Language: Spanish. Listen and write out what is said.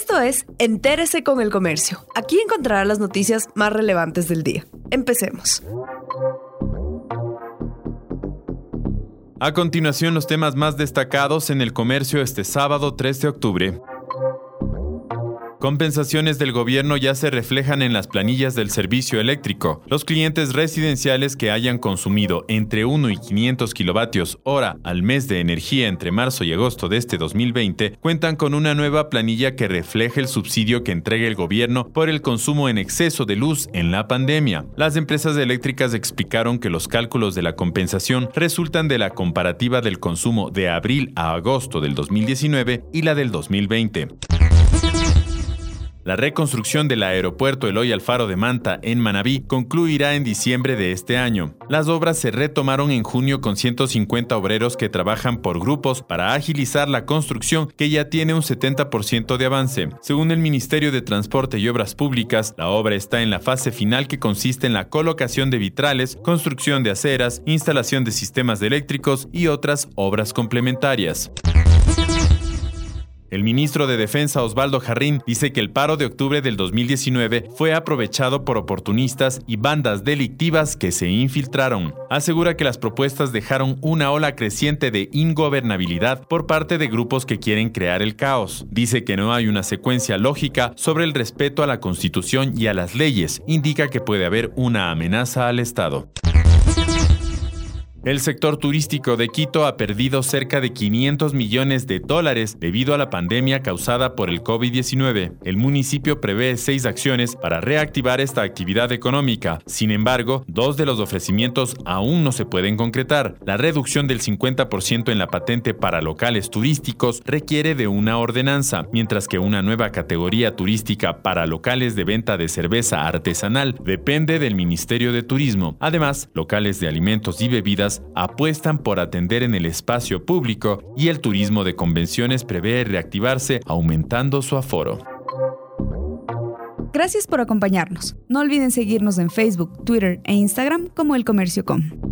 Esto es Entérese con el Comercio. Aquí encontrará las noticias más relevantes del día. Empecemos. A continuación, los temas más destacados en el comercio este sábado 3 de octubre. Compensaciones del gobierno ya se reflejan en las planillas del servicio eléctrico. Los clientes residenciales que hayan consumido entre 1 y 500 kilovatios hora al mes de energía entre marzo y agosto de este 2020 cuentan con una nueva planilla que refleja el subsidio que entrega el gobierno por el consumo en exceso de luz en la pandemia. Las empresas eléctricas explicaron que los cálculos de la compensación resultan de la comparativa del consumo de abril a agosto del 2019 y la del 2020. La reconstrucción del aeropuerto Eloy Alfaro de Manta en Manabí concluirá en diciembre de este año. Las obras se retomaron en junio con 150 obreros que trabajan por grupos para agilizar la construcción que ya tiene un 70% de avance. Según el Ministerio de Transporte y Obras Públicas, la obra está en la fase final que consiste en la colocación de vitrales, construcción de aceras, instalación de sistemas eléctricos y otras obras complementarias. El ministro de Defensa Osvaldo Jarrín dice que el paro de octubre del 2019 fue aprovechado por oportunistas y bandas delictivas que se infiltraron. Asegura que las propuestas dejaron una ola creciente de ingobernabilidad por parte de grupos que quieren crear el caos. Dice que no hay una secuencia lógica sobre el respeto a la Constitución y a las leyes. Indica que puede haber una amenaza al Estado. El sector turístico de Quito ha perdido cerca de 500 millones de dólares debido a la pandemia causada por el COVID-19. El municipio prevé seis acciones para reactivar esta actividad económica. Sin embargo, dos de los ofrecimientos aún no se pueden concretar. La reducción del 50% en la patente para locales turísticos requiere de una ordenanza, mientras que una nueva categoría turística para locales de venta de cerveza artesanal depende del Ministerio de Turismo. Además, locales de alimentos y bebidas apuestan por atender en el espacio público y el turismo de convenciones prevé reactivarse aumentando su aforo. Gracias por acompañarnos. No olviden seguirnos en Facebook, Twitter e Instagram como El Comercio Com.